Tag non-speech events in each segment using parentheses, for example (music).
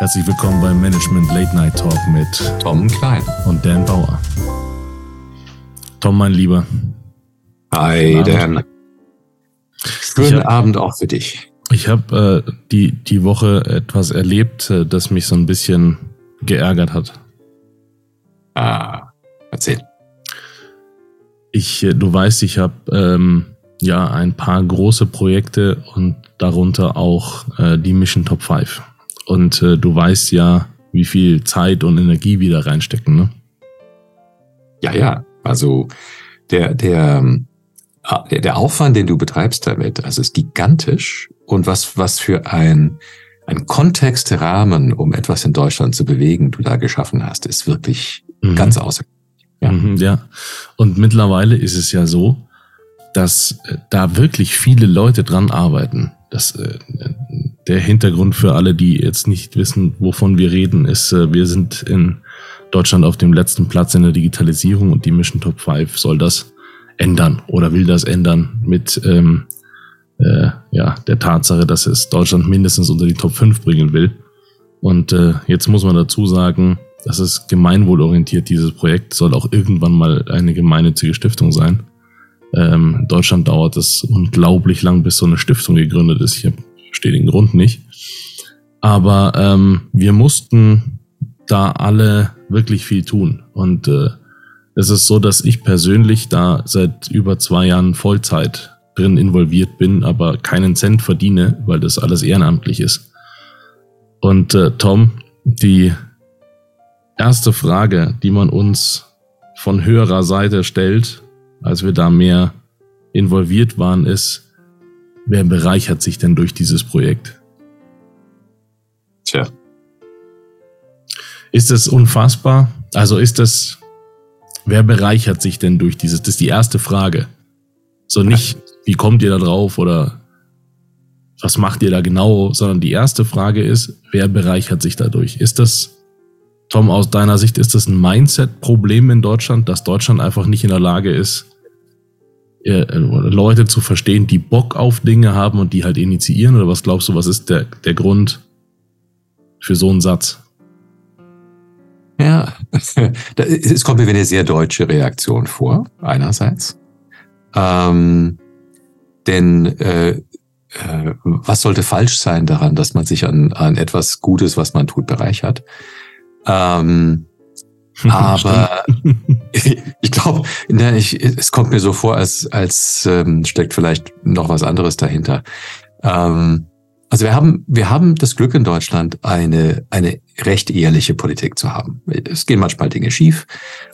Herzlich willkommen beim Management Late Night Talk mit Tom Klein und Dan Bauer. Tom, mein Lieber. Hi, Dan. Schönen hab, Abend auch für dich. Ich habe äh, die, die Woche etwas erlebt, äh, das mich so ein bisschen geärgert hat. Ah, erzähl. Ich, äh, du weißt, ich habe ähm, ja ein paar große Projekte und darunter auch äh, die Mission Top 5. Und äh, du weißt ja, wie viel Zeit und Energie wir da reinstecken, ne? Ja, ja. Also der, der, ah, der, der Aufwand, den du betreibst damit, also ist gigantisch. Und was, was für ein, ein Kontextrahmen, um etwas in Deutschland zu bewegen, du da geschaffen hast, ist wirklich mhm. ganz außergewöhnlich. Ja. Mhm, ja. Und mittlerweile ist es ja so, dass äh, da wirklich viele Leute dran arbeiten. Das, äh, der Hintergrund für alle, die jetzt nicht wissen, wovon wir reden, ist, äh, wir sind in Deutschland auf dem letzten Platz in der Digitalisierung und die Mission Top 5 soll das ändern oder will das ändern mit ähm, äh, ja, der Tatsache, dass es Deutschland mindestens unter die Top 5 bringen will. Und äh, jetzt muss man dazu sagen, das ist gemeinwohlorientiert, dieses Projekt soll auch irgendwann mal eine gemeinnützige Stiftung sein. Ähm, in Deutschland dauert es unglaublich lang, bis so eine Stiftung gegründet ist. Ich verstehe den Grund nicht. Aber ähm, wir mussten da alle wirklich viel tun. Und äh, es ist so, dass ich persönlich da seit über zwei Jahren Vollzeit drin involviert bin, aber keinen Cent verdiene, weil das alles ehrenamtlich ist. Und äh, Tom, die erste Frage, die man uns von höherer Seite stellt, als wir da mehr involviert waren, ist, wer bereichert sich denn durch dieses Projekt? Tja. Ist es unfassbar? Also ist das, wer bereichert sich denn durch dieses? Das ist die erste Frage. So nicht, wie kommt ihr da drauf oder was macht ihr da genau, sondern die erste Frage ist, wer bereichert sich dadurch? Ist das Tom, aus deiner Sicht ist das ein Mindset-Problem in Deutschland, dass Deutschland einfach nicht in der Lage ist, äh, Leute zu verstehen, die Bock auf Dinge haben und die halt initiieren? Oder was glaubst du, was ist der, der Grund für so einen Satz? Ja, (laughs) es kommt mir wie eine sehr deutsche Reaktion vor, einerseits. Ähm, denn äh, äh, was sollte falsch sein daran, dass man sich an, an etwas Gutes, was man tut, bereichert? Ähm, aber (laughs) ich glaube, ne, es kommt mir so vor, als, als ähm, steckt vielleicht noch was anderes dahinter. Ähm, also wir haben, wir haben das Glück in Deutschland, eine, eine recht ehrliche Politik zu haben. Es gehen manchmal Dinge schief,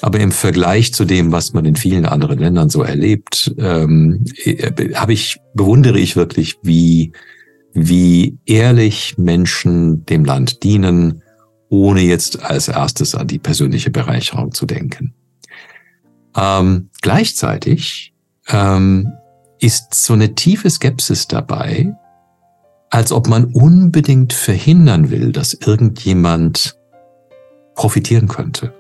aber im Vergleich zu dem, was man in vielen anderen Ländern so erlebt, ähm, äh, habe ich, bewundere ich wirklich, wie, wie ehrlich Menschen dem Land dienen, ohne jetzt als erstes an die persönliche Bereicherung zu denken. Ähm, gleichzeitig ähm, ist so eine tiefe Skepsis dabei, als ob man unbedingt verhindern will, dass irgendjemand profitieren könnte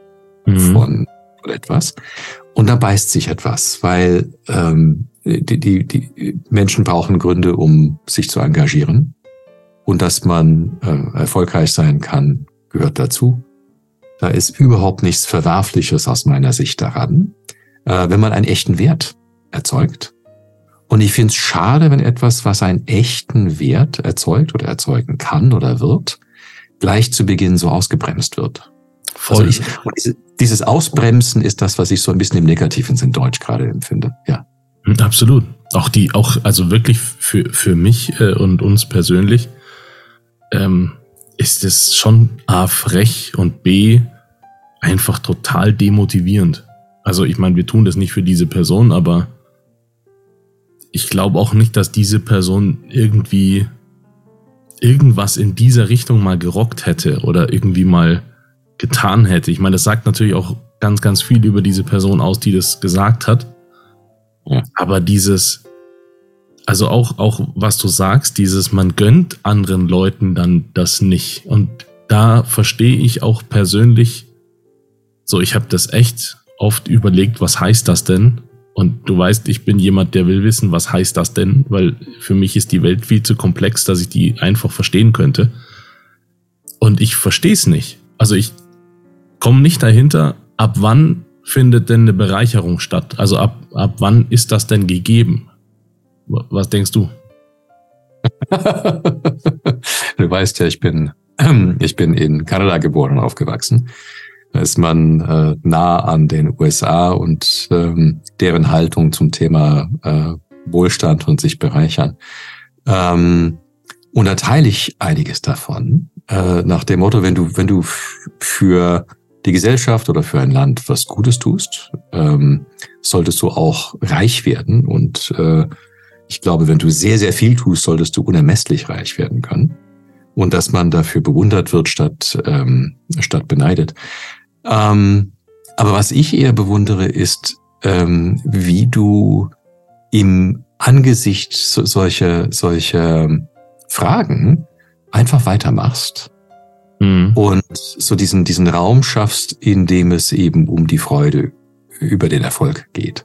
mhm. von, von etwas. Und da beißt sich etwas, weil ähm, die, die, die Menschen brauchen Gründe, um sich zu engagieren. Und dass man äh, erfolgreich sein kann, gehört dazu. Da ist überhaupt nichts Verwerfliches aus meiner Sicht daran, äh, wenn man einen echten Wert erzeugt. Und ich finde es schade, wenn etwas, was einen echten Wert erzeugt oder erzeugen kann oder wird, gleich zu Beginn so ausgebremst wird. Voll. Also ich, dieses Ausbremsen ist das, was ich so ein bisschen im negativen Sinn Deutsch gerade empfinde. Ja. Hm, absolut. Auch die, auch, also wirklich für, für mich äh, und uns persönlich, ähm, ist es schon A frech und B einfach total demotivierend. Also ich meine, wir tun das nicht für diese Person, aber ich glaube auch nicht, dass diese Person irgendwie irgendwas in dieser Richtung mal gerockt hätte oder irgendwie mal getan hätte. Ich meine, das sagt natürlich auch ganz, ganz viel über diese Person aus, die das gesagt hat. Ja. Aber dieses, also auch, auch was du sagst, dieses, man gönnt anderen Leuten dann das nicht. Und da verstehe ich auch persönlich, so, ich habe das echt oft überlegt, was heißt das denn? Und du weißt, ich bin jemand, der will wissen, was heißt das denn? Weil für mich ist die Welt viel zu komplex, dass ich die einfach verstehen könnte. Und ich verstehe es nicht. Also ich komme nicht dahinter, ab wann findet denn eine Bereicherung statt? Also ab, ab wann ist das denn gegeben? Was denkst du? (laughs) du weißt ja, ich bin, (clears throat) ich bin in Kanada geboren und aufgewachsen. Da ist man äh, nah an den USA und ähm, deren Haltung zum Thema äh, Wohlstand und sich bereichern. Ähm, und da teile ich einiges davon, äh, nach dem Motto, wenn du, wenn du für die Gesellschaft oder für ein Land was Gutes tust, ähm, solltest du auch reich werden. Und äh, ich glaube, wenn du sehr, sehr viel tust, solltest du unermesslich reich werden können. Und dass man dafür bewundert wird statt, ähm, statt beneidet. Ähm, aber was ich eher bewundere, ist, ähm, wie du im Angesicht solcher, solcher Fragen einfach weitermachst mhm. und so diesen, diesen Raum schaffst, in dem es eben um die Freude über den Erfolg geht.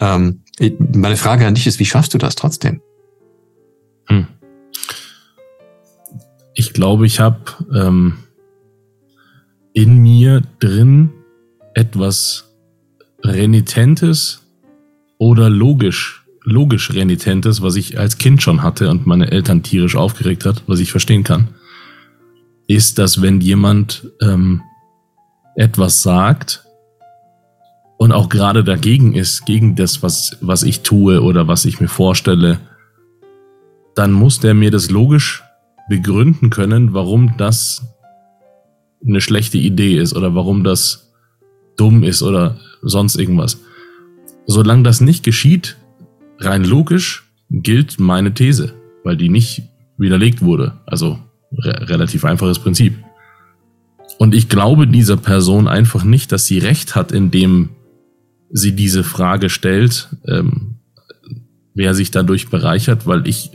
Ähm, meine Frage an dich ist, wie schaffst du das trotzdem? Hm. Ich glaube, ich habe ähm, in mir drin etwas Renitentes oder logisch, logisch Renitentes, was ich als Kind schon hatte und meine Eltern tierisch aufgeregt hat, was ich verstehen kann ist, dass wenn jemand ähm, etwas sagt und auch gerade dagegen ist, gegen das, was, was ich tue oder was ich mir vorstelle, dann muss der mir das logisch begründen können, warum das eine schlechte Idee ist oder warum das dumm ist oder sonst irgendwas. Solange das nicht geschieht, rein logisch, gilt meine These, weil die nicht widerlegt wurde. Also Re relativ einfaches Prinzip. Und ich glaube dieser Person einfach nicht, dass sie recht hat, indem sie diese Frage stellt, ähm, wer sich dadurch bereichert, weil ich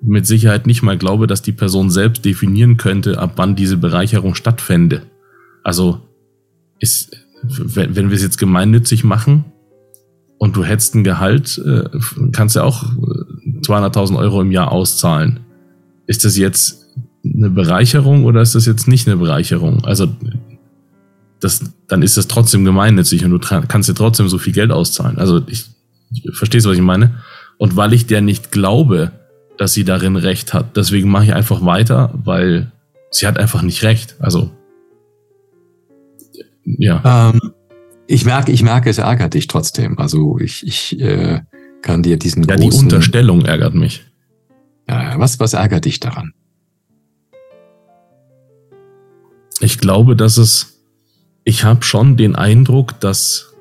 mit Sicherheit nicht mal glaube, dass die Person selbst definieren könnte, ab wann diese Bereicherung stattfände. Also ist, wenn, wir es jetzt gemeinnützig machen und du hättest ein Gehalt, äh, kannst du auch 200.000 äh, Euro im Jahr auszahlen ist das jetzt eine Bereicherung oder ist das jetzt nicht eine Bereicherung? Also das, dann ist das trotzdem gemeinnützig und du kannst dir trotzdem so viel Geld auszahlen. Also ich, ich verstehst was ich meine? Und weil ich der nicht glaube, dass sie darin recht hat, deswegen mache ich einfach weiter, weil sie hat einfach nicht recht. Also ja. Ähm, ich merke, ich merke, es ärgert dich trotzdem. Also ich, ich äh, kann dir diesen ja, großen... Ja, die Unterstellung ärgert mich. Ja, was, was ärgert dich daran? Ich glaube, dass es, ich habe schon den Eindruck, dass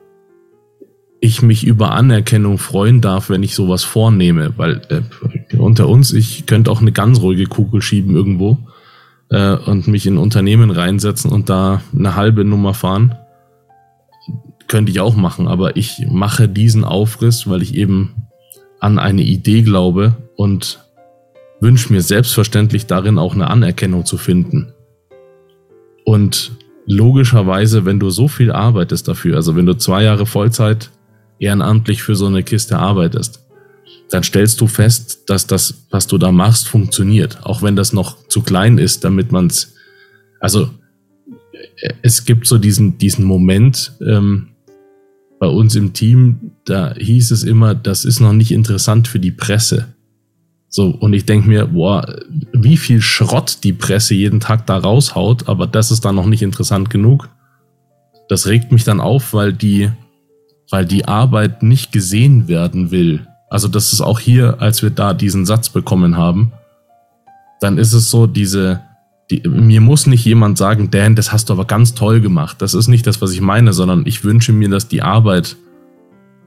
ich mich über Anerkennung freuen darf, wenn ich sowas vornehme, weil äh, unter uns, ich könnte auch eine ganz ruhige Kugel schieben irgendwo äh, und mich in Unternehmen reinsetzen und da eine halbe Nummer fahren. Könnte ich auch machen, aber ich mache diesen Aufriss, weil ich eben an eine Idee glaube und wünsche mir selbstverständlich darin auch eine Anerkennung zu finden. Und logischerweise, wenn du so viel arbeitest dafür, also wenn du zwei Jahre Vollzeit ehrenamtlich für so eine Kiste arbeitest, dann stellst du fest, dass das, was du da machst, funktioniert. Auch wenn das noch zu klein ist, damit man es. Also es gibt so diesen, diesen Moment ähm, bei uns im Team, da hieß es immer, das ist noch nicht interessant für die Presse. So, und ich denke mir, boah, wie viel Schrott die Presse jeden Tag da raushaut, aber das ist dann noch nicht interessant genug. Das regt mich dann auf, weil die, weil die Arbeit nicht gesehen werden will. Also das ist auch hier, als wir da diesen Satz bekommen haben, dann ist es so, diese, die, mir muss nicht jemand sagen, Dan, das hast du aber ganz toll gemacht. Das ist nicht das, was ich meine, sondern ich wünsche mir, dass die Arbeit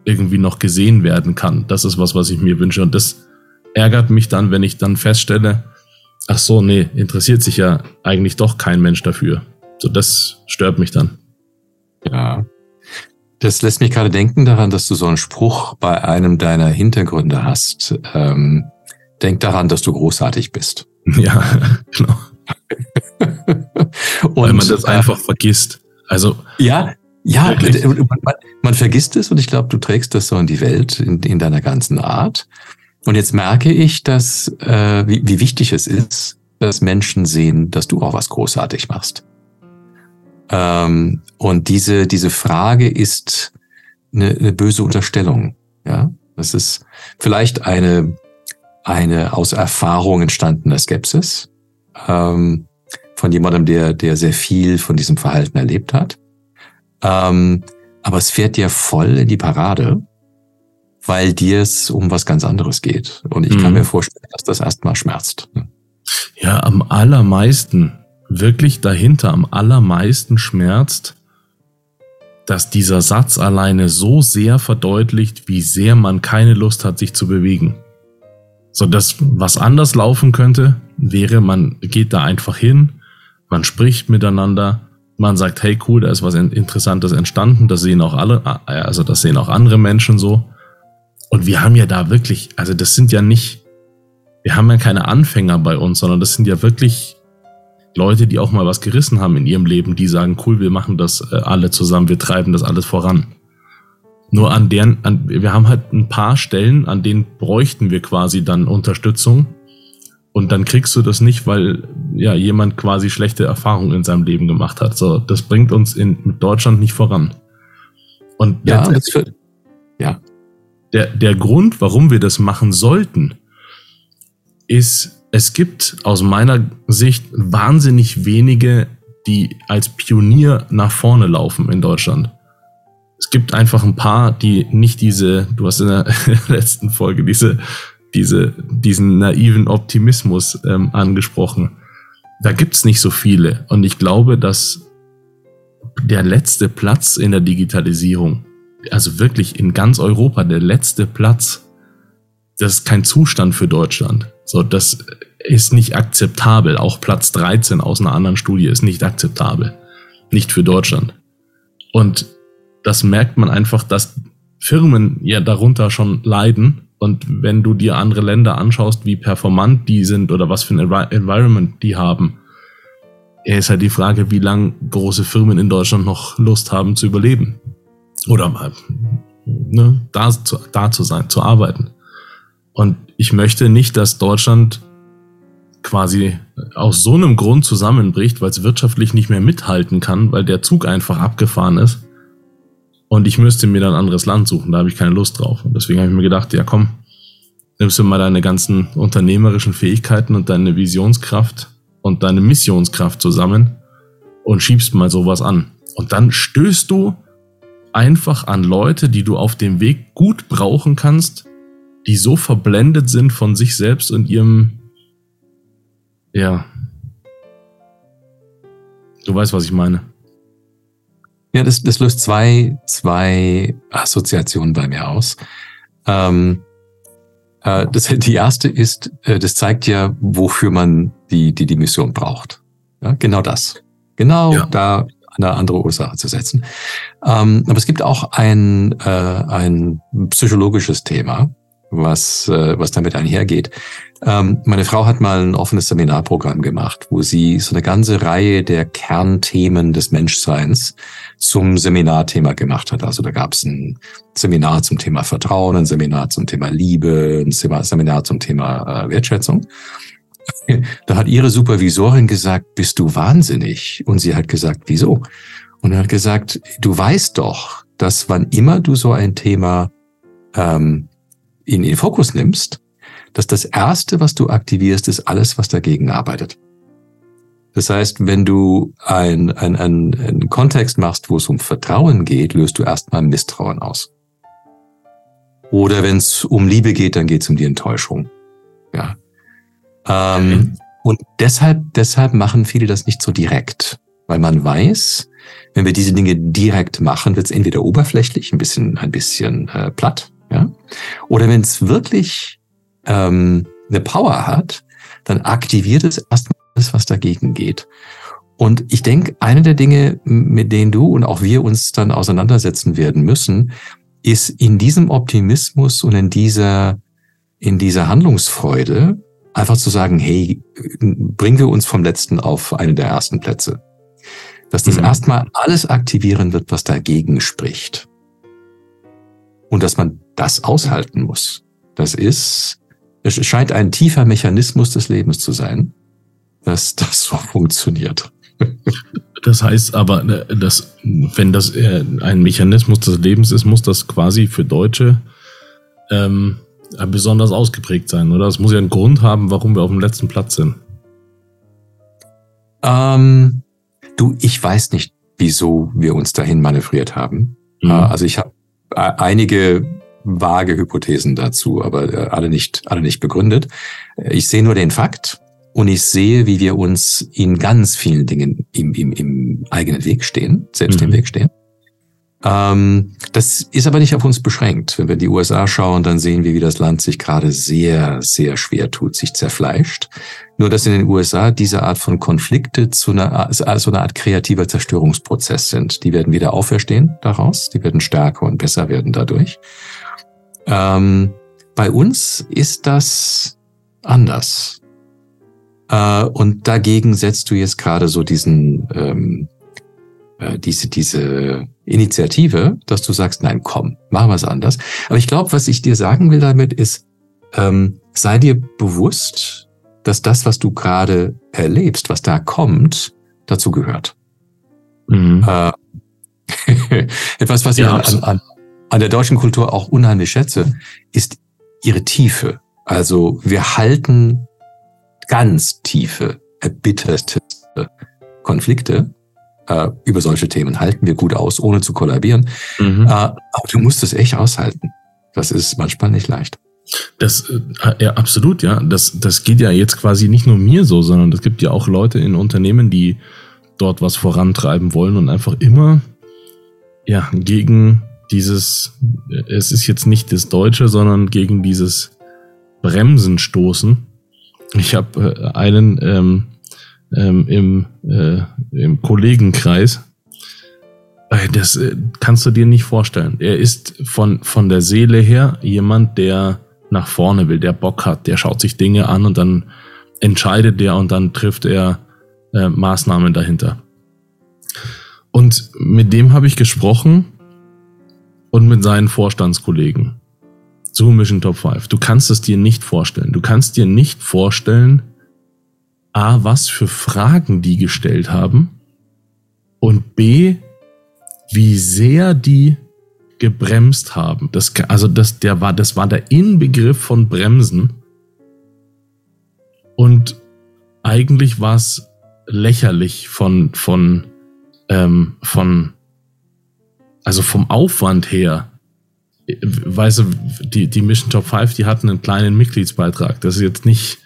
irgendwie noch gesehen werden kann. Das ist was, was ich mir wünsche. Und das, ärgert mich dann, wenn ich dann feststelle, ach so, nee, interessiert sich ja eigentlich doch kein Mensch dafür. So, das stört mich dann. Ja. Das lässt mich gerade denken daran, dass du so einen Spruch bei einem deiner Hintergründe hast. Ähm, denk daran, dass du großartig bist. (laughs) Ja, genau. Und (laughs) Weil man das äh, einfach vergisst. Also. Ja, ja, man, man, vergisst es und ich glaube, du trägst das so in die Welt, in, in deiner ganzen Art. Und jetzt merke ich, dass äh, wie, wie wichtig es ist, dass Menschen sehen, dass du auch was großartig machst. Ähm, und diese, diese Frage ist eine, eine böse Unterstellung. Ja, das ist vielleicht eine, eine aus Erfahrung entstandene Skepsis ähm, von jemandem, der, der sehr viel von diesem Verhalten erlebt hat. Ähm, aber es fährt dir voll in die Parade, weil dir es um was ganz anderes geht. Und ich mhm. kann mir vorstellen, dass das erstmal schmerzt. Ja, am allermeisten, wirklich dahinter, am allermeisten schmerzt, dass dieser Satz alleine so sehr verdeutlicht, wie sehr man keine Lust hat, sich zu bewegen. So, das, was anders laufen könnte, wäre, man geht da einfach hin, man spricht miteinander, man sagt, hey cool, da ist was Interessantes entstanden, das sehen auch alle, also das sehen auch andere Menschen so. Und wir haben ja da wirklich, also das sind ja nicht, wir haben ja keine Anfänger bei uns, sondern das sind ja wirklich Leute, die auch mal was gerissen haben in ihrem Leben, die sagen, cool, wir machen das äh, alle zusammen, wir treiben das alles voran. Nur an deren, an, wir haben halt ein paar Stellen, an denen bräuchten wir quasi dann Unterstützung. Und dann kriegst du das nicht, weil ja jemand quasi schlechte Erfahrungen in seinem Leben gemacht hat. So, das bringt uns in Deutschland nicht voran. Und ja, das. Der, der Grund, warum wir das machen sollten, ist es gibt aus meiner Sicht wahnsinnig wenige, die als Pionier nach vorne laufen in Deutschland. Es gibt einfach ein paar, die nicht diese, du hast in der (laughs) letzten Folge diese, diese, diesen naiven Optimismus ähm, angesprochen. Da gibt's nicht so viele. Und ich glaube, dass der letzte Platz in der Digitalisierung, also wirklich in ganz Europa, der letzte Platz, das ist kein Zustand für Deutschland. So, das ist nicht akzeptabel. Auch Platz 13 aus einer anderen Studie ist nicht akzeptabel. Nicht für Deutschland. Und das merkt man einfach, dass Firmen ja darunter schon leiden. Und wenn du dir andere Länder anschaust, wie performant die sind oder was für ein Environment die haben, ist halt die Frage, wie lange große Firmen in Deutschland noch Lust haben zu überleben. Oder mal ne, da, zu, da zu sein, zu arbeiten. Und ich möchte nicht, dass Deutschland quasi aus so einem Grund zusammenbricht, weil es wirtschaftlich nicht mehr mithalten kann, weil der Zug einfach abgefahren ist. Und ich müsste mir dann ein anderes Land suchen, da habe ich keine Lust drauf. Und deswegen habe ich mir gedacht, ja komm, nimmst du mal deine ganzen unternehmerischen Fähigkeiten und deine Visionskraft und deine Missionskraft zusammen und schiebst mal sowas an. Und dann stößt du einfach an Leute, die du auf dem Weg gut brauchen kannst, die so verblendet sind von sich selbst und ihrem, ja. Du weißt, was ich meine. Ja, das, das löst zwei, zwei Assoziationen bei mir aus. Ähm, äh, das, die erste ist, äh, das zeigt ja, wofür man die, die, die Mission braucht. Ja, genau das. Genau ja. da eine andere Ursache zu setzen. Ähm, aber es gibt auch ein, äh, ein psychologisches Thema, was, äh, was damit einhergeht. Ähm, meine Frau hat mal ein offenes Seminarprogramm gemacht, wo sie so eine ganze Reihe der Kernthemen des Menschseins zum Seminarthema gemacht hat. Also da gab es ein Seminar zum Thema Vertrauen, ein Seminar zum Thema Liebe, ein Seminar zum Thema äh, Wertschätzung. (laughs) Da hat ihre Supervisorin gesagt, bist du wahnsinnig? Und sie hat gesagt, wieso? Und er hat gesagt, du weißt doch, dass wann immer du so ein Thema ähm, in den Fokus nimmst, dass das Erste, was du aktivierst, ist alles, was dagegen arbeitet. Das heißt, wenn du ein, ein, ein, einen Kontext machst, wo es um Vertrauen geht, löst du erstmal Misstrauen aus. Oder wenn es um Liebe geht, dann geht es um die Enttäuschung. Ja. Ähm, und deshalb, deshalb machen viele das nicht so direkt, weil man weiß, wenn wir diese Dinge direkt machen, wird es entweder oberflächlich, ein bisschen, ein bisschen äh, platt, ja? Oder wenn es wirklich ähm, eine Power hat, dann aktiviert es erstmal alles, was dagegen geht. Und ich denke, eine der Dinge, mit denen du und auch wir uns dann auseinandersetzen werden müssen, ist in diesem Optimismus und in dieser, in dieser Handlungsfreude einfach zu sagen, hey, bringen wir uns vom letzten auf einen der ersten Plätze. Dass das mhm. erstmal alles aktivieren wird, was dagegen spricht. Und dass man das aushalten muss. Das ist, es scheint ein tiefer Mechanismus des Lebens zu sein, dass das so funktioniert. Das heißt aber, äh, dass, wenn das äh, ein Mechanismus des Lebens ist, muss das quasi für Deutsche ähm, besonders ausgeprägt sein, oder? Es muss ja einen Grund haben, warum wir auf dem letzten Platz sind. Ähm, du, ich weiß nicht, wieso wir uns dahin manövriert haben. Mhm. Äh, also ich habe einige vage Hypothesen dazu, aber alle nicht, alle nicht begründet. Ich sehe nur den Fakt und ich sehe, wie wir uns in ganz vielen Dingen im, im, im eigenen Weg stehen, selbst mhm. im Weg stehen. Ähm, das ist aber nicht auf uns beschränkt. Wenn wir in die USA schauen, dann sehen wir, wie das Land sich gerade sehr, sehr schwer tut, sich zerfleischt. Nur, dass in den USA diese Art von Konflikte zu einer, also eine Art kreativer Zerstörungsprozess sind. Die werden wieder auferstehen daraus, die werden stärker und besser werden dadurch. Ähm, bei uns ist das anders. Äh, und dagegen setzt du jetzt gerade so diesen, ähm, äh, diese, diese Initiative, dass du sagst, nein, komm, machen wir es anders. Aber ich glaube, was ich dir sagen will damit ist, ähm, sei dir bewusst, dass das, was du gerade erlebst, was da kommt, dazu gehört. Mhm. Äh, (laughs) etwas, was ja, ich an, an, an der deutschen Kultur auch unheimlich schätze, ist ihre Tiefe. Also wir halten ganz tiefe, erbitterte Konflikte äh, über solche Themen halten wir gut aus, ohne zu kollabieren. Mhm. Äh, aber du musst es echt aushalten. Das ist manchmal nicht leicht. Das, äh, ja, absolut, ja. Das, das geht ja jetzt quasi nicht nur mir so, sondern es gibt ja auch Leute in Unternehmen, die dort was vorantreiben wollen und einfach immer, ja, gegen dieses, es ist jetzt nicht das Deutsche, sondern gegen dieses Bremsen stoßen. Ich habe einen ähm, ähm, im, äh, im Kollegenkreis. Äh, das äh, kannst du dir nicht vorstellen. Er ist von, von der Seele her jemand, der nach vorne will, der Bock hat, der schaut sich Dinge an und dann entscheidet der und dann trifft er äh, Maßnahmen dahinter. Und mit dem habe ich gesprochen und mit seinen Vorstandskollegen zu Mission Top 5. Du kannst es dir nicht vorstellen. Du kannst dir nicht vorstellen, A, was für Fragen die gestellt haben und B, wie sehr die gebremst haben. Das, also das, der war, das war der Inbegriff von Bremsen. Und eigentlich war es lächerlich von, von, ähm, von, also vom Aufwand her. Weißt du, die, die Mission Top 5, die hatten einen kleinen Mitgliedsbeitrag. Das ist jetzt nicht,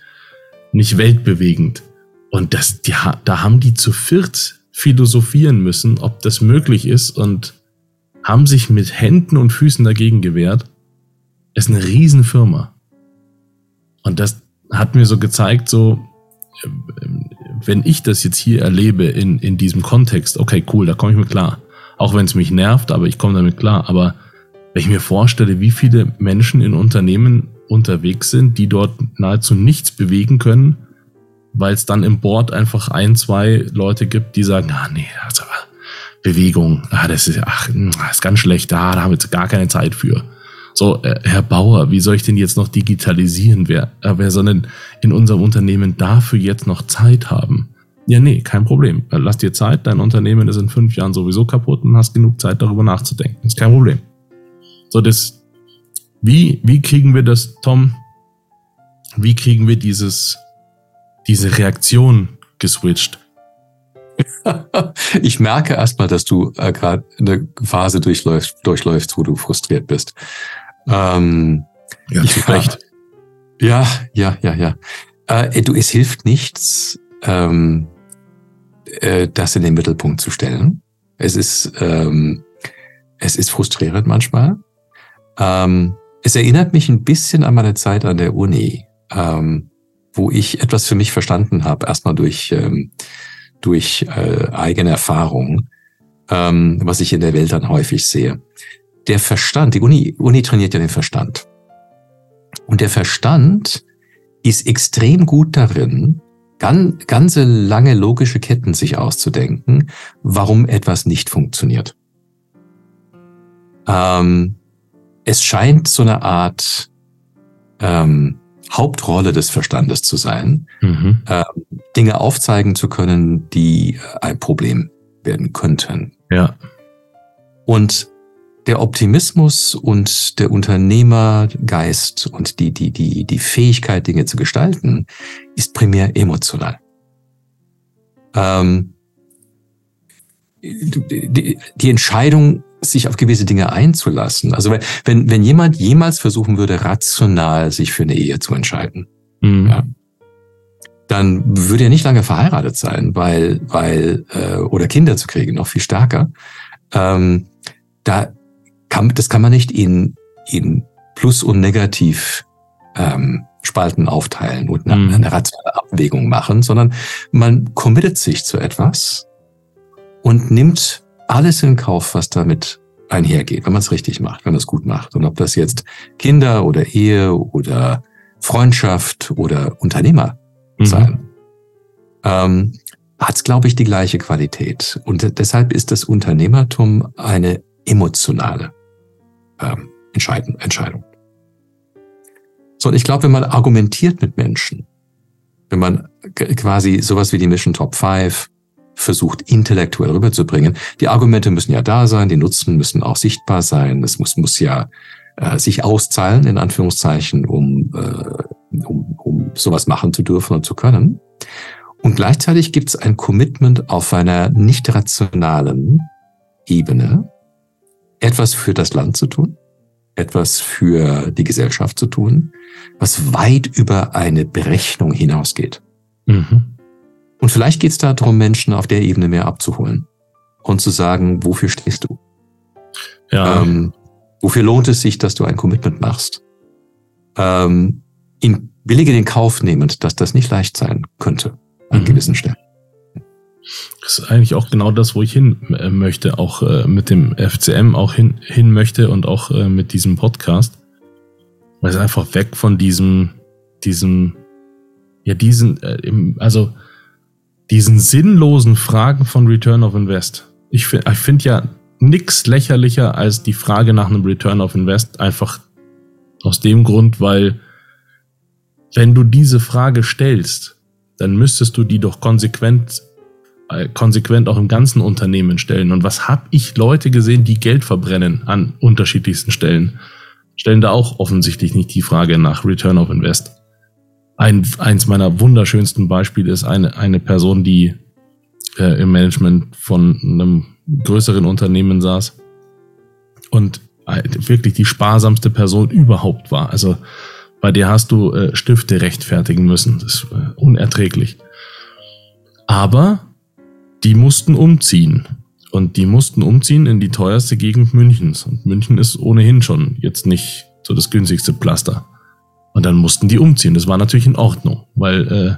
nicht weltbewegend. Und das, die, da haben die zu viert philosophieren müssen, ob das möglich ist und haben sich mit Händen und Füßen dagegen gewehrt. Es ist eine Riesenfirma. Und das hat mir so gezeigt, so, wenn ich das jetzt hier erlebe in, in diesem Kontext, okay, cool, da komme ich mit klar. Auch wenn es mich nervt, aber ich komme damit klar. Aber wenn ich mir vorstelle, wie viele Menschen in Unternehmen unterwegs sind, die dort nahezu nichts bewegen können, weil es dann im Board einfach ein, zwei Leute gibt, die sagen, ah nee, also Bewegung, ah, das ist, ach, das ist ganz schlecht, ah, da haben wir jetzt gar keine Zeit für. So, äh, Herr Bauer, wie soll ich denn jetzt noch digitalisieren? Wer, äh, wer soll denn in unserem Unternehmen dafür jetzt noch Zeit haben? Ja, nee, kein Problem. Äh, lass dir Zeit, dein Unternehmen ist in fünf Jahren sowieso kaputt und hast genug Zeit, darüber nachzudenken. Ist kein Problem. So, das, wie, wie kriegen wir das, Tom? Wie kriegen wir dieses, diese Reaktion geswitcht? (laughs) ich merke erstmal, dass du äh, gerade eine Phase durchläufst, durchläufst, wo du frustriert bist. Ähm, ja, zu Recht. Ja, ja, ja, ja. Äh, du, es hilft nichts, ähm, äh, das in den Mittelpunkt zu stellen. Es ist, ähm, es ist frustrierend manchmal. Ähm, es erinnert mich ein bisschen an meine Zeit an der Uni, ähm, wo ich etwas für mich verstanden habe, erstmal durch, ähm, durch äh, eigene Erfahrung, ähm, was ich in der Welt dann häufig sehe. Der Verstand, die Uni, Uni trainiert ja den Verstand. Und der Verstand ist extrem gut darin, ganz, ganze lange logische Ketten sich auszudenken, warum etwas nicht funktioniert. Ähm, es scheint so eine Art ähm, Hauptrolle des Verstandes zu sein, mhm. äh, Dinge aufzeigen zu können, die ein Problem werden könnten. Ja. Und der Optimismus und der Unternehmergeist und die, die, die, die Fähigkeit, Dinge zu gestalten, ist primär emotional. Ähm, die, die Entscheidung, sich auf gewisse Dinge einzulassen. Also wenn, wenn, wenn jemand jemals versuchen würde, rational sich für eine Ehe zu entscheiden, mhm. ja, dann würde er nicht lange verheiratet sein, weil, weil, äh, oder Kinder zu kriegen, noch viel stärker. Ähm, da kann, das kann man nicht in, in Plus- und Negativ ähm, Spalten aufteilen und eine, mhm. eine rationale Abwägung machen, sondern man committet sich zu etwas und nimmt alles in Kauf, was damit einhergeht, wenn man es richtig macht, wenn man es gut macht. Und ob das jetzt Kinder oder Ehe oder Freundschaft oder Unternehmer mhm. sein, ähm, hat es, glaube ich, die gleiche Qualität. Und deshalb ist das Unternehmertum eine emotionale ähm, Entscheidung. So, und ich glaube, wenn man argumentiert mit Menschen, wenn man quasi sowas wie die Mission Top 5 versucht, intellektuell rüberzubringen, die Argumente müssen ja da sein, die Nutzen müssen auch sichtbar sein, es muss, muss ja äh, sich auszahlen, in Anführungszeichen, um, äh, um, um sowas machen zu dürfen und zu können. Und gleichzeitig gibt es ein Commitment auf einer nicht rationalen Ebene, etwas für das Land zu tun, etwas für die Gesellschaft zu tun, was weit über eine Berechnung hinausgeht. Mhm. Und vielleicht geht es darum, Menschen auf der Ebene mehr abzuholen und zu sagen, wofür stehst du? Ja. Ähm, wofür lohnt es sich, dass du ein Commitment machst? Ähm, in billige den Kauf nehmend, dass das nicht leicht sein könnte an mhm. gewissen Stellen. Das ist eigentlich auch genau das, wo ich hin äh, möchte, auch äh, mit dem FCM auch hin, hin möchte und auch äh, mit diesem Podcast. Weil es einfach weg von diesem, diesem, ja, diesen, also diesen sinnlosen Fragen von Return of Invest. Ich finde ich find ja nichts lächerlicher als die Frage nach einem Return of Invest, einfach aus dem Grund, weil wenn du diese Frage stellst, dann müsstest du die doch konsequent äh, konsequent auch im ganzen Unternehmen stellen. Und was habe ich Leute gesehen, die Geld verbrennen an unterschiedlichsten Stellen? Stellen da auch offensichtlich nicht die Frage nach Return of Invest. Ein, eins meiner wunderschönsten Beispiele ist eine, eine Person, die äh, im Management von einem größeren Unternehmen saß und äh, wirklich die sparsamste Person überhaupt war. Also bei der hast du äh, Stifte rechtfertigen müssen. Das ist äh, unerträglich. Aber die mussten umziehen. Und die mussten umziehen in die teuerste Gegend Münchens. Und München ist ohnehin schon jetzt nicht so das günstigste Pflaster. Und dann mussten die umziehen. Das war natürlich in Ordnung, weil äh,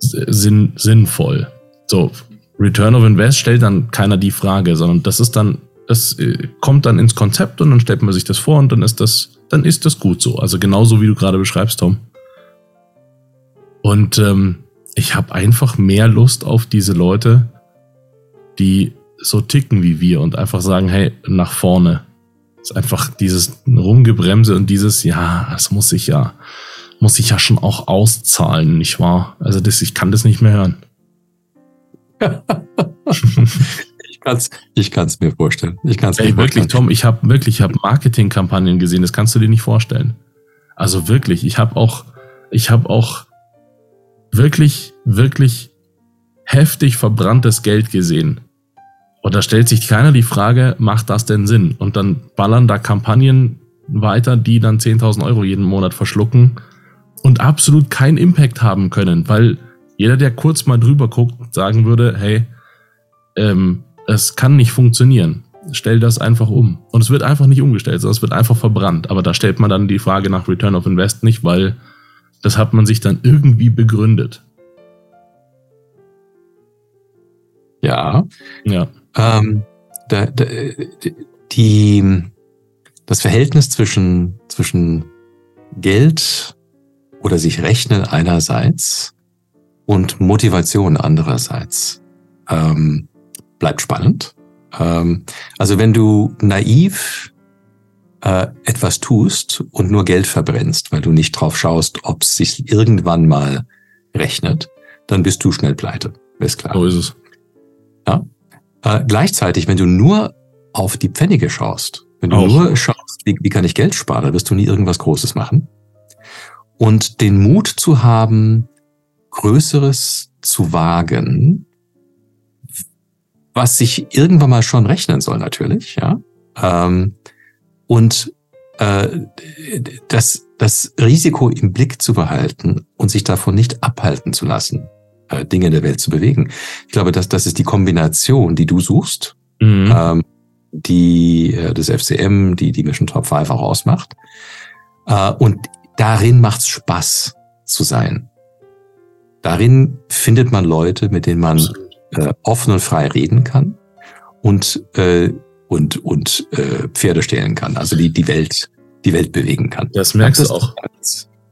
sinn, sinnvoll. So, Return of Invest stellt dann keiner die Frage, sondern das ist dann, das äh, kommt dann ins Konzept und dann stellt man sich das vor und dann ist das, dann ist das gut so. Also genauso wie du gerade beschreibst, Tom. Und ähm, ich habe einfach mehr Lust auf diese Leute, die so ticken wie wir und einfach sagen, hey, nach vorne. Ist einfach dieses Rumgebremse und dieses, ja, das muss ich ja, muss ich ja schon auch auszahlen, nicht wahr? Also das, ich kann das nicht mehr hören. ich kann's, ich kann's mir vorstellen. Ich kann's Ey, mir wirklich, Tom, ich habe wirklich, ich habe Marketingkampagnen gesehen. Das kannst du dir nicht vorstellen. Also wirklich, ich habe auch, ich habe auch wirklich, wirklich heftig verbranntes Geld gesehen. Und da stellt sich keiner die Frage, macht das denn Sinn? Und dann ballern da Kampagnen weiter, die dann 10.000 Euro jeden Monat verschlucken und absolut keinen Impact haben können, weil jeder, der kurz mal drüber guckt, sagen würde, hey, ähm, es kann nicht funktionieren. Stell das einfach um. Und es wird einfach nicht umgestellt, sondern es wird einfach verbrannt. Aber da stellt man dann die Frage nach Return of Invest nicht, weil das hat man sich dann irgendwie begründet. Ja. Ja. Ähm, da, da, die, das Verhältnis zwischen, zwischen Geld oder sich rechnen einerseits und Motivation andererseits ähm, bleibt spannend. Ähm, also wenn du naiv äh, etwas tust und nur Geld verbrennst, weil du nicht drauf schaust, ob es sich irgendwann mal rechnet, dann bist du schnell pleite. Ist klar. So ist es. Ja. Äh, gleichzeitig, wenn du nur auf die Pfennige schaust, wenn du Auch. nur schaust, wie, wie kann ich Geld sparen, wirst du nie irgendwas Großes machen. Und den Mut zu haben, Größeres zu wagen, was sich irgendwann mal schon rechnen soll, natürlich, ja. Ähm, und äh, das, das Risiko im Blick zu behalten und sich davon nicht abhalten zu lassen, äh, Dinge in der Welt zu bewegen. Ich glaube, dass das ist die Kombination, die du suchst, Mhm. ähm, die äh, das FCM, die die Mission Top 5 auch ausmacht. Äh, und darin macht's Spaß zu sein. Darin findet man Leute, mit denen man äh, offen und frei reden kann und äh, und und äh, Pferde stehlen kann, also die die Welt die Welt bewegen kann. Das merkst das, du auch.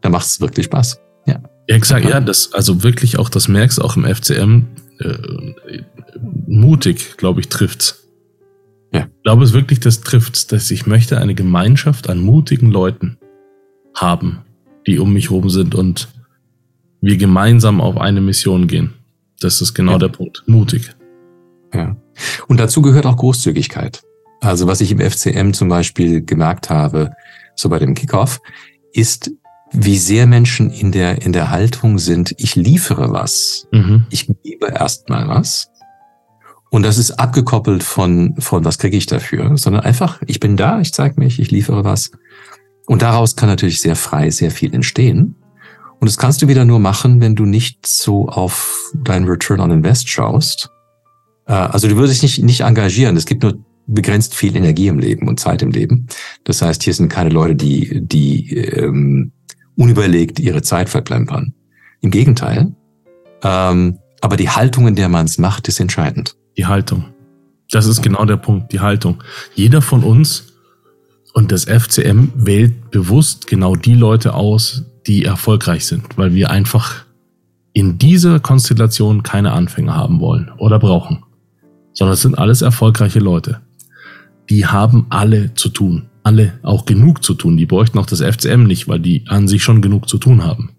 Da macht es wirklich Spaß. Ja, exakt, ja, das, also wirklich auch, das merkst du auch im FCM, äh, mutig, glaube ich, trifft's. Ja. Ich glaube es wirklich, das trifft's, dass ich möchte eine Gemeinschaft an mutigen Leuten haben, die um mich herum sind und wir gemeinsam auf eine Mission gehen. Das ist genau Ja. der Punkt. Mutig. Ja. Und dazu gehört auch Großzügigkeit. Also was ich im FCM zum Beispiel gemerkt habe, so bei dem Kickoff, ist, wie sehr Menschen in der, in der Haltung sind, ich liefere was. Mhm. Ich gebe erstmal was. Und das ist abgekoppelt von, von was kriege ich dafür, sondern einfach, ich bin da, ich zeige mich, ich liefere was. Und daraus kann natürlich sehr frei sehr viel entstehen. Und das kannst du wieder nur machen, wenn du nicht so auf dein Return on Invest schaust. Äh, Also du würdest dich nicht, nicht engagieren. Es gibt nur begrenzt viel Energie im Leben und Zeit im Leben. Das heißt, hier sind keine Leute, die, die ähm, unüberlegt ihre Zeit verplempern. Im Gegenteil. Ähm, aber die Haltung, in der man es macht, ist entscheidend. Die Haltung. Das ist genau der Punkt, die Haltung. Jeder von uns und das FCM wählt bewusst genau die Leute aus, die erfolgreich sind, weil wir einfach in dieser Konstellation keine Anfänger haben wollen oder brauchen, sondern es sind alles erfolgreiche Leute. Die haben alle zu tun, alle auch genug zu tun. Die bräuchten auch das FCM nicht, weil die an sich schon genug zu tun haben.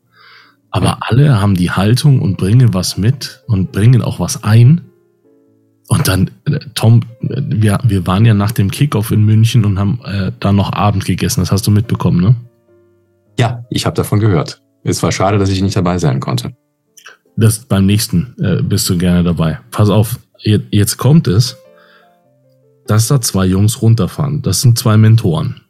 Aber alle haben die Haltung und bringen was mit und bringen auch was ein, und dann, äh, Tom, äh, wir, wir waren ja nach dem Kickoff in München und haben äh, da noch Abend gegessen. Das hast du mitbekommen, ne? Ja, ich habe davon gehört. Es war schade, dass ich nicht dabei sein konnte. Das beim nächsten äh, bist du gerne dabei. Pass auf, jetzt, jetzt kommt es, dass da zwei Jungs runterfahren. Das sind zwei Mentoren.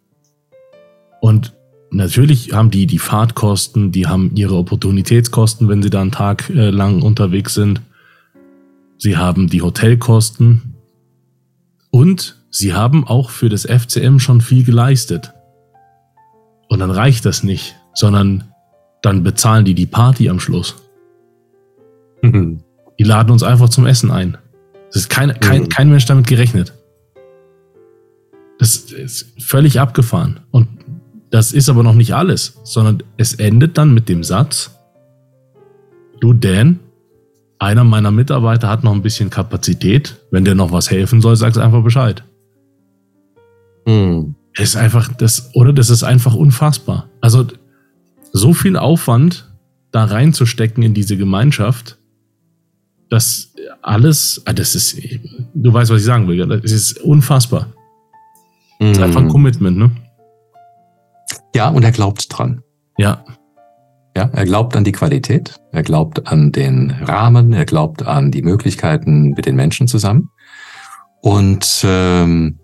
Und natürlich haben die die Fahrtkosten, die haben ihre Opportunitätskosten, wenn sie da einen Tag äh, lang unterwegs sind. Sie haben die Hotelkosten und sie haben auch für das FCM schon viel geleistet. Und dann reicht das nicht, sondern dann bezahlen die die Party am Schluss. Die laden uns einfach zum Essen ein. Das ist kein, kein, Mhm. kein Mensch damit gerechnet. Das ist völlig abgefahren. Und das ist aber noch nicht alles, sondern es endet dann mit dem Satz, du Dan, einer meiner Mitarbeiter hat noch ein bisschen Kapazität. Wenn der noch was helfen soll, sag's einfach Bescheid. Hm. Das ist einfach, das, oder das ist einfach unfassbar. Also, so viel Aufwand da reinzustecken in diese Gemeinschaft, das alles, ah, das ist, du weißt, was ich sagen will, das ist unfassbar. Das ist einfach ein. Commitment, ne? Ja, und er glaubt dran. Ja, Ja, er glaubt an die Qualität, er glaubt an den Rahmen, er glaubt an die Möglichkeiten mit den Menschen zusammen. Und ähm,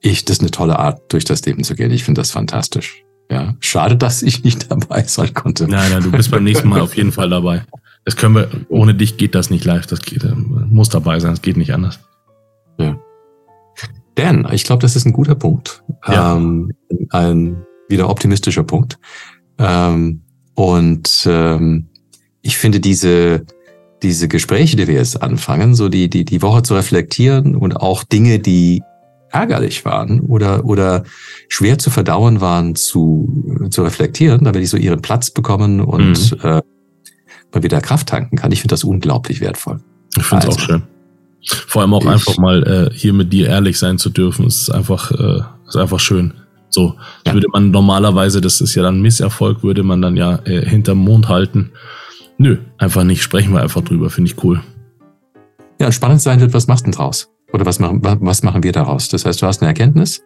ich, das ist eine tolle Art, durch das Leben zu gehen. Ich finde das fantastisch. Ja, schade, dass ich nicht (laughs) dabei sein konnte. nein, nein, du bist beim nächsten Mal auf jeden Fall dabei. Das können wir, ohne dich geht das nicht live, das geht, äh, muss dabei sein, es geht nicht anders. Dan, ich glaube, das ist ein guter Punkt. Ja. Ähm, ein wieder optimistischer Punkt. Ähm, und ähm, ich finde diese, diese Gespräche, die wir jetzt anfangen, so die, die, die Woche zu reflektieren und auch Dinge, die ärgerlich waren oder, oder schwer zu verdauen waren, zu, zu reflektieren, damit die so ihren Platz bekommen und äh, mal wieder Kraft tanken kann. Ich finde das unglaublich wertvoll. Ich finde es Also, auch schön. Vor allem auch ich- einfach mal äh, hier mit dir ehrlich sein zu dürfen, ist einfach, äh, ist einfach schön. So, ja. würde man normalerweise, das ist ja dann Misserfolg, würde man dann ja äh, hinterm Mond halten. Nö, einfach nicht, sprechen wir einfach drüber, finde ich cool. Ja, spannend sein wird, was machst du denn draus? Oder was machen, was machen wir daraus? Das heißt, du hast eine Erkenntnis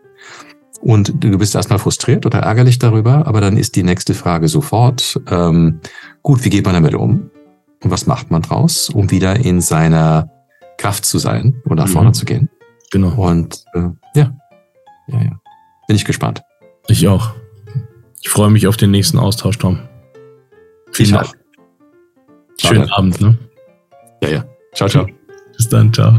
und du bist erstmal frustriert oder ärgerlich darüber, aber dann ist die nächste Frage sofort, ähm, gut, wie geht man damit um? Und was macht man draus, um wieder in seiner Kraft zu sein und nach vorne mhm. zu gehen? Genau. Und äh, ja, ja, ja. Bin ich gespannt. Ich auch. Ich freue mich auf den nächsten Austausch, Tom. Vielen Dank. Schönen Abend, ne? Ja, ja. Ciao, ciao. Bis dann, ciao.